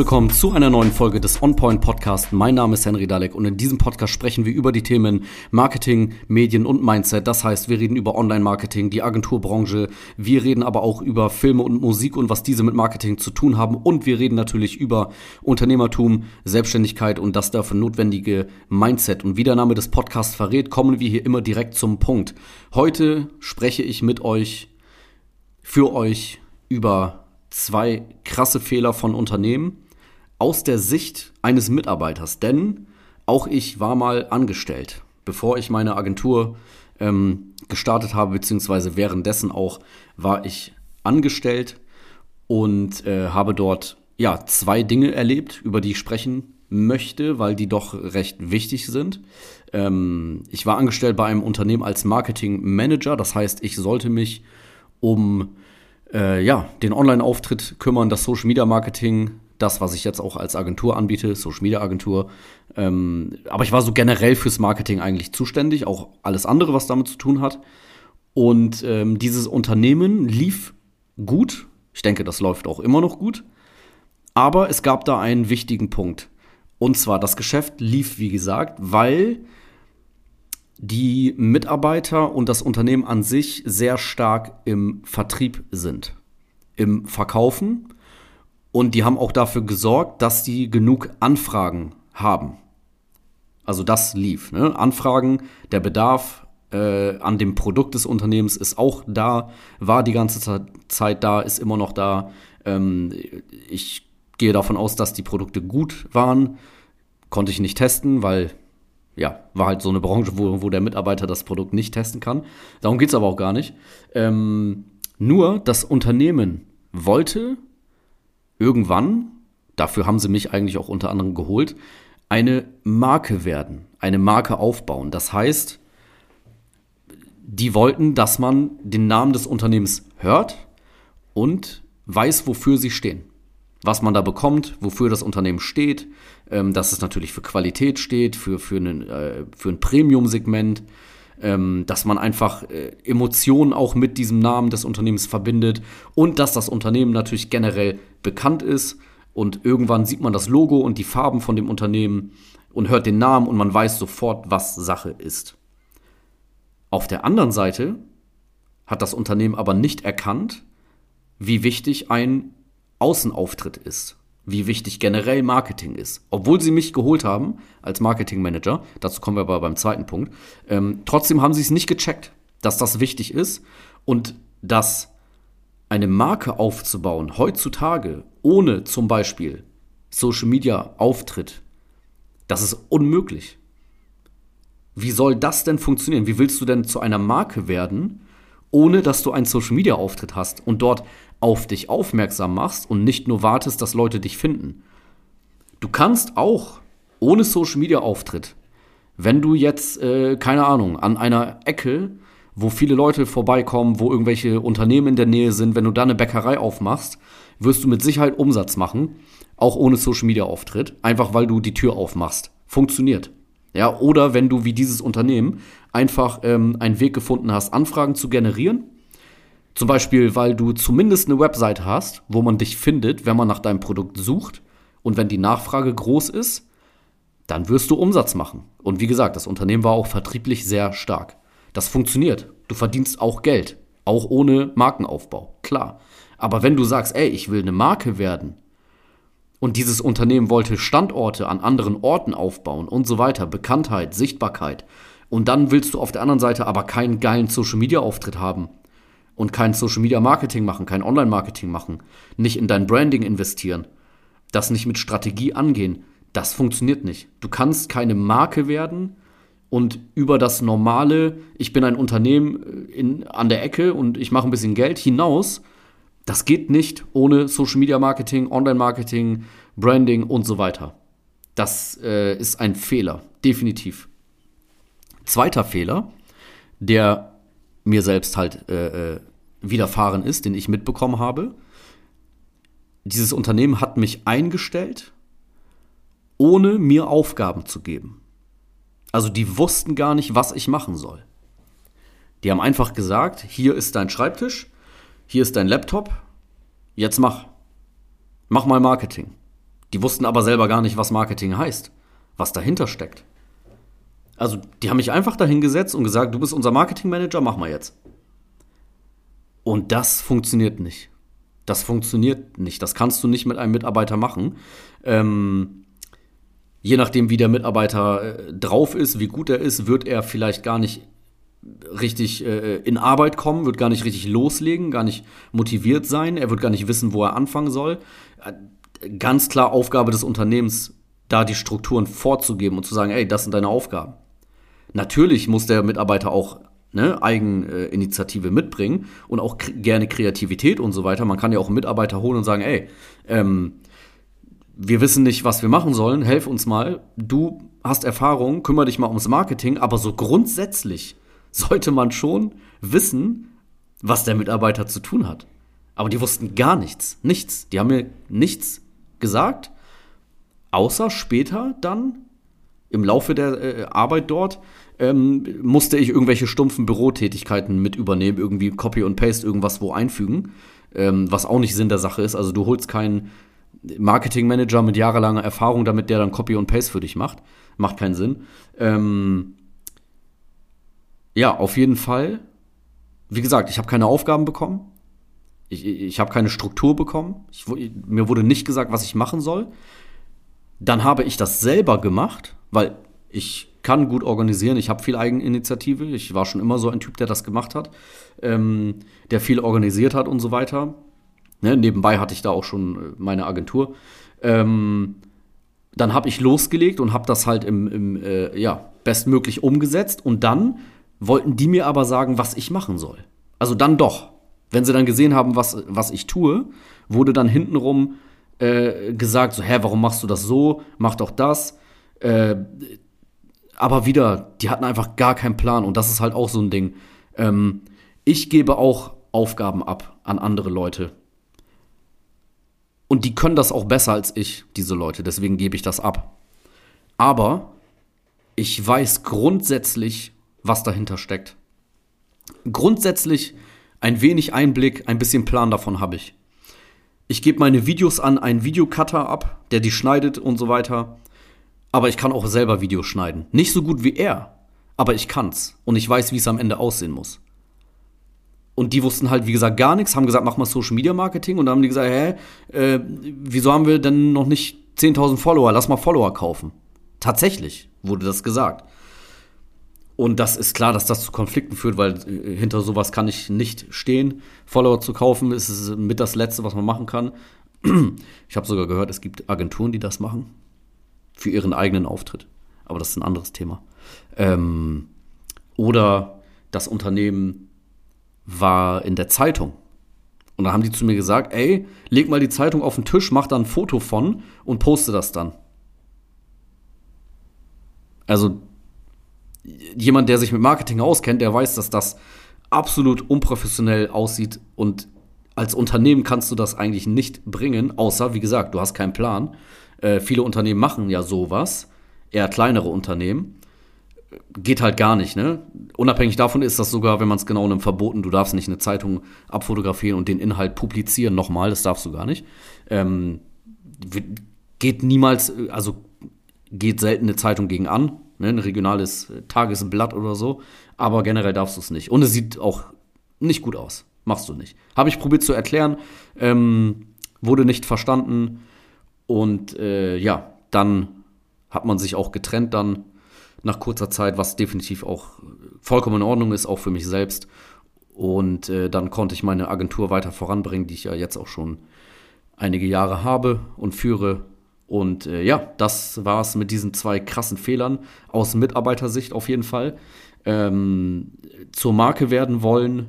willkommen zu einer neuen Folge des OnPoint Podcast. Mein Name ist Henry Dalek und in diesem Podcast sprechen wir über die Themen Marketing, Medien und Mindset. Das heißt, wir reden über Online-Marketing, die Agenturbranche, wir reden aber auch über Filme und Musik und was diese mit Marketing zu tun haben und wir reden natürlich über Unternehmertum, Selbstständigkeit und das dafür notwendige Mindset. Und wie der Name des Podcasts verrät, kommen wir hier immer direkt zum Punkt. Heute spreche ich mit euch, für euch über zwei krasse Fehler von Unternehmen aus der Sicht eines Mitarbeiters. Denn auch ich war mal angestellt, bevor ich meine Agentur ähm, gestartet habe, beziehungsweise währenddessen auch war ich angestellt und äh, habe dort ja zwei Dinge erlebt, über die ich sprechen möchte, weil die doch recht wichtig sind. Ähm, ich war angestellt bei einem Unternehmen als Marketing Manager, das heißt, ich sollte mich um äh, ja, den Online-Auftritt kümmern, das Social Media Marketing, das, was ich jetzt auch als Agentur anbiete, Social Media Agentur. Ähm, aber ich war so generell fürs Marketing eigentlich zuständig, auch alles andere, was damit zu tun hat. Und ähm, dieses Unternehmen lief gut. Ich denke, das läuft auch immer noch gut. Aber es gab da einen wichtigen Punkt. Und zwar, das Geschäft lief, wie gesagt, weil die Mitarbeiter und das Unternehmen an sich sehr stark im Vertrieb sind, im Verkaufen. Und die haben auch dafür gesorgt, dass die genug Anfragen haben. Also das lief. Ne? Anfragen, der Bedarf äh, an dem Produkt des Unternehmens ist auch da, war die ganze Zeit da, ist immer noch da. Ähm, ich gehe davon aus, dass die Produkte gut waren. Konnte ich nicht testen, weil ja, war halt so eine Branche, wo, wo der Mitarbeiter das Produkt nicht testen kann. Darum geht es aber auch gar nicht. Ähm, nur das Unternehmen wollte irgendwann, dafür haben sie mich eigentlich auch unter anderem geholt, eine Marke werden, eine Marke aufbauen. Das heißt, die wollten, dass man den Namen des Unternehmens hört und weiß, wofür sie stehen was man da bekommt, wofür das Unternehmen steht, ähm, dass es natürlich für Qualität steht, für, für, einen, äh, für ein Premium-Segment, ähm, dass man einfach äh, Emotionen auch mit diesem Namen des Unternehmens verbindet und dass das Unternehmen natürlich generell bekannt ist und irgendwann sieht man das Logo und die Farben von dem Unternehmen und hört den Namen und man weiß sofort, was Sache ist. Auf der anderen Seite hat das Unternehmen aber nicht erkannt, wie wichtig ein Außenauftritt ist, wie wichtig generell Marketing ist. Obwohl sie mich geholt haben als Marketingmanager, dazu kommen wir aber beim zweiten Punkt, ähm, trotzdem haben sie es nicht gecheckt, dass das wichtig ist und dass eine Marke aufzubauen heutzutage ohne zum Beispiel Social Media Auftritt, das ist unmöglich. Wie soll das denn funktionieren? Wie willst du denn zu einer Marke werden, ohne dass du einen Social Media Auftritt hast und dort auf dich aufmerksam machst und nicht nur wartest, dass Leute dich finden. Du kannst auch ohne Social Media Auftritt, wenn du jetzt, äh, keine Ahnung, an einer Ecke, wo viele Leute vorbeikommen, wo irgendwelche Unternehmen in der Nähe sind, wenn du da eine Bäckerei aufmachst, wirst du mit Sicherheit Umsatz machen, auch ohne Social Media Auftritt, einfach weil du die Tür aufmachst. Funktioniert. Ja, oder wenn du wie dieses Unternehmen einfach ähm, einen Weg gefunden hast, Anfragen zu generieren zum Beispiel, weil du zumindest eine Webseite hast, wo man dich findet, wenn man nach deinem Produkt sucht. Und wenn die Nachfrage groß ist, dann wirst du Umsatz machen. Und wie gesagt, das Unternehmen war auch vertrieblich sehr stark. Das funktioniert. Du verdienst auch Geld. Auch ohne Markenaufbau. Klar. Aber wenn du sagst, ey, ich will eine Marke werden und dieses Unternehmen wollte Standorte an anderen Orten aufbauen und so weiter, Bekanntheit, Sichtbarkeit, und dann willst du auf der anderen Seite aber keinen geilen Social-Media-Auftritt haben, und kein Social Media Marketing machen, kein Online Marketing machen, nicht in dein Branding investieren, das nicht mit Strategie angehen, das funktioniert nicht. Du kannst keine Marke werden und über das normale, ich bin ein Unternehmen äh, in, an der Ecke und ich mache ein bisschen Geld hinaus, das geht nicht ohne Social Media Marketing, Online Marketing, Branding und so weiter. Das äh, ist ein Fehler, definitiv. Zweiter Fehler, der mir selbst halt äh, äh widerfahren ist, den ich mitbekommen habe. Dieses Unternehmen hat mich eingestellt, ohne mir Aufgaben zu geben. Also die wussten gar nicht, was ich machen soll. Die haben einfach gesagt, hier ist dein Schreibtisch, hier ist dein Laptop, jetzt mach. Mach mal Marketing. Die wussten aber selber gar nicht, was Marketing heißt, was dahinter steckt. Also, die haben mich einfach dahingesetzt und gesagt, du bist unser Marketingmanager, mach mal jetzt. Und das funktioniert nicht. Das funktioniert nicht. Das kannst du nicht mit einem Mitarbeiter machen. Ähm, je nachdem, wie der Mitarbeiter äh, drauf ist, wie gut er ist, wird er vielleicht gar nicht richtig äh, in Arbeit kommen, wird gar nicht richtig loslegen, gar nicht motiviert sein, er wird gar nicht wissen, wo er anfangen soll. Äh, ganz klar Aufgabe des Unternehmens, da die Strukturen vorzugeben und zu sagen, ey, das sind deine Aufgaben. Natürlich muss der Mitarbeiter auch ne, Eigeninitiative mitbringen und auch gerne Kreativität und so weiter. Man kann ja auch einen Mitarbeiter holen und sagen, ey, ähm, wir wissen nicht, was wir machen sollen, helf uns mal. Du hast Erfahrung, kümmere dich mal ums Marketing, aber so grundsätzlich sollte man schon wissen, was der Mitarbeiter zu tun hat. Aber die wussten gar nichts, nichts. Die haben mir nichts gesagt, außer später dann im Laufe der äh, Arbeit dort ähm, musste ich irgendwelche stumpfen Bürotätigkeiten mit übernehmen, irgendwie Copy und Paste irgendwas wo einfügen, ähm, was auch nicht Sinn der Sache ist. Also du holst keinen Marketingmanager mit jahrelanger Erfahrung, damit der dann Copy und Paste für dich macht. Macht keinen Sinn. Ähm, ja, auf jeden Fall. Wie gesagt, ich habe keine Aufgaben bekommen. Ich, ich habe keine Struktur bekommen. Ich, mir wurde nicht gesagt, was ich machen soll. Dann habe ich das selber gemacht, weil ich kann gut organisieren. Ich habe viel Eigeninitiative. Ich war schon immer so ein Typ, der das gemacht hat, ähm, der viel organisiert hat und so weiter. Ne, nebenbei hatte ich da auch schon äh, meine Agentur. Ähm, dann habe ich losgelegt und habe das halt im, im äh, ja, bestmöglich umgesetzt. Und dann wollten die mir aber sagen, was ich machen soll. Also dann doch. Wenn sie dann gesehen haben, was, was ich tue, wurde dann hintenrum äh, gesagt, so, hä, warum machst du das so? Mach doch das. Äh, aber wieder, die hatten einfach gar keinen Plan und das ist halt auch so ein Ding. Ähm, ich gebe auch Aufgaben ab an andere Leute. Und die können das auch besser als ich, diese Leute. Deswegen gebe ich das ab. Aber ich weiß grundsätzlich, was dahinter steckt. Grundsätzlich ein wenig Einblick, ein bisschen Plan davon habe ich. Ich gebe meine Videos an einen Videocutter ab, der die schneidet und so weiter. Aber ich kann auch selber Videos schneiden. Nicht so gut wie er, aber ich kann's. Und ich weiß, wie es am Ende aussehen muss. Und die wussten halt, wie gesagt, gar nichts, haben gesagt, mach mal Social Media Marketing. Und dann haben die gesagt, hä, äh, wieso haben wir denn noch nicht 10.000 Follower? Lass mal Follower kaufen. Tatsächlich wurde das gesagt. Und das ist klar, dass das zu Konflikten führt, weil äh, hinter sowas kann ich nicht stehen. Follower zu kaufen ist mit das Letzte, was man machen kann. Ich habe sogar gehört, es gibt Agenturen, die das machen. Für ihren eigenen Auftritt. Aber das ist ein anderes Thema. Ähm, oder das Unternehmen war in der Zeitung. Und da haben die zu mir gesagt, ey, leg mal die Zeitung auf den Tisch, mach da ein Foto von und poste das dann. Also jemand, der sich mit Marketing auskennt, der weiß, dass das absolut unprofessionell aussieht und als Unternehmen kannst du das eigentlich nicht bringen, außer, wie gesagt, du hast keinen Plan. Äh, viele Unternehmen machen ja sowas, eher kleinere Unternehmen geht halt gar nicht, ne? Unabhängig davon ist das sogar, wenn man es genau nimmt, verboten. Du darfst nicht eine Zeitung abfotografieren und den Inhalt publizieren nochmal, das darfst du gar nicht. Ähm, geht niemals, also geht selten eine Zeitung gegen an, ne? ein regionales Tagesblatt oder so, aber generell darfst du es nicht. Und es sieht auch nicht gut aus. Machst du nicht. Habe ich probiert zu erklären, ähm, wurde nicht verstanden und äh, ja, dann hat man sich auch getrennt dann nach kurzer Zeit, was definitiv auch vollkommen in Ordnung ist, auch für mich selbst. Und äh, dann konnte ich meine Agentur weiter voranbringen, die ich ja jetzt auch schon einige Jahre habe und führe. Und äh, ja, das war es mit diesen zwei krassen Fehlern aus Mitarbeitersicht auf jeden Fall. Ähm, zur Marke werden wollen,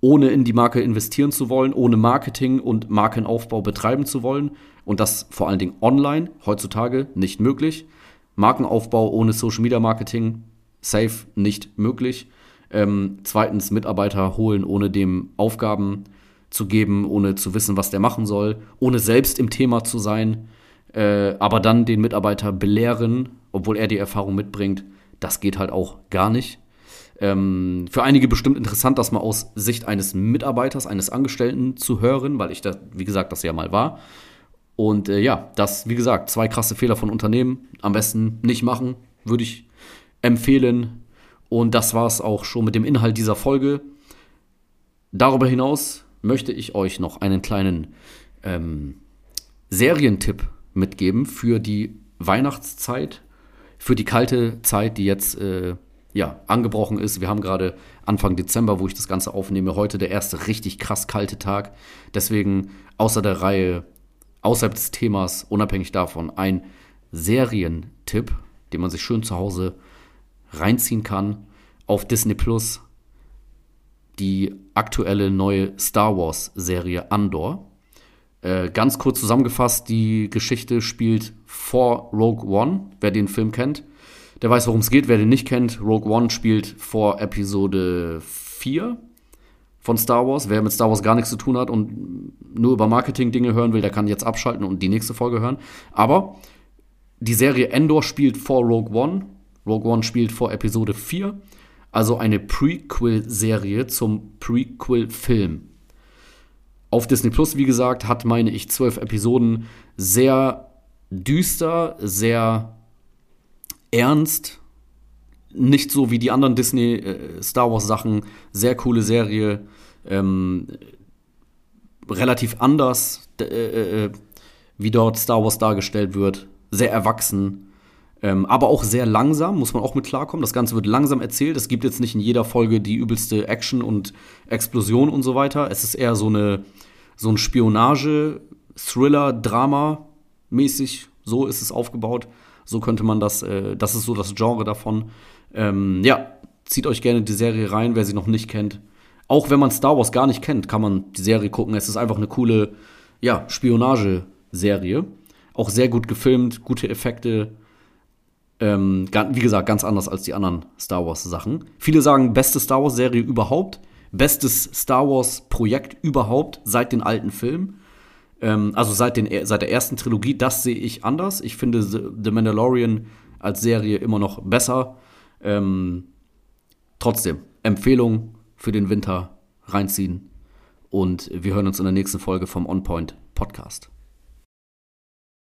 ohne in die Marke investieren zu wollen, ohne Marketing und Markenaufbau betreiben zu wollen. Und das vor allen Dingen online, heutzutage nicht möglich. Markenaufbau ohne Social Media Marketing, safe nicht möglich. Ähm, zweitens, Mitarbeiter holen, ohne dem Aufgaben zu geben, ohne zu wissen, was der machen soll, ohne selbst im Thema zu sein, äh, aber dann den Mitarbeiter belehren, obwohl er die Erfahrung mitbringt, das geht halt auch gar nicht. Ähm, für einige bestimmt interessant, das mal aus Sicht eines Mitarbeiters, eines Angestellten zu hören, weil ich da, wie gesagt, das ja mal war. Und äh, ja, das, wie gesagt, zwei krasse Fehler von Unternehmen. Am besten nicht machen, würde ich empfehlen. Und das war es auch schon mit dem Inhalt dieser Folge. Darüber hinaus möchte ich euch noch einen kleinen ähm, Serientipp mitgeben für die Weihnachtszeit, für die kalte Zeit, die jetzt äh, ja, angebrochen ist. Wir haben gerade Anfang Dezember, wo ich das Ganze aufnehme. Heute der erste richtig krass kalte Tag. Deswegen außer der Reihe, außerhalb des Themas, unabhängig davon, ein Serientipp, den man sich schön zu Hause reinziehen kann. Auf Disney Plus die aktuelle neue Star Wars-Serie Andor. Äh, ganz kurz zusammengefasst, die Geschichte spielt vor Rogue One, wer den Film kennt. Der weiß, worum es geht. Wer den nicht kennt, Rogue One spielt vor Episode 4 von Star Wars. Wer mit Star Wars gar nichts zu tun hat und nur über Marketing-Dinge hören will, der kann jetzt abschalten und die nächste Folge hören. Aber die Serie Endor spielt vor Rogue One. Rogue One spielt vor Episode 4. Also eine Prequel-Serie zum Prequel-Film. Auf Disney Plus, wie gesagt, hat, meine ich, zwölf Episoden. Sehr düster, sehr ernst, nicht so wie die anderen Disney äh, Star Wars Sachen, sehr coole Serie, ähm, relativ anders, äh, äh, wie dort Star Wars dargestellt wird, sehr erwachsen, ähm, aber auch sehr langsam, muss man auch mit klarkommen. Das Ganze wird langsam erzählt. Es gibt jetzt nicht in jeder Folge die übelste Action und Explosion und so weiter. Es ist eher so eine so ein Spionage, Thriller, Drama mäßig. So ist es aufgebaut. So könnte man das, äh, das ist so das Genre davon. Ähm, ja, zieht euch gerne die Serie rein, wer sie noch nicht kennt. Auch wenn man Star Wars gar nicht kennt, kann man die Serie gucken. Es ist einfach eine coole, ja, Spionage-Serie. Auch sehr gut gefilmt, gute Effekte. Ähm, wie gesagt, ganz anders als die anderen Star Wars-Sachen. Viele sagen, beste Star Wars-Serie überhaupt. Bestes Star Wars-Projekt überhaupt seit den alten Filmen. Ähm, also seit, den, seit der ersten Trilogie, das sehe ich anders. Ich finde The Mandalorian als Serie immer noch besser. Ähm, trotzdem, Empfehlung für den Winter reinziehen. Und wir hören uns in der nächsten Folge vom On Point Podcast.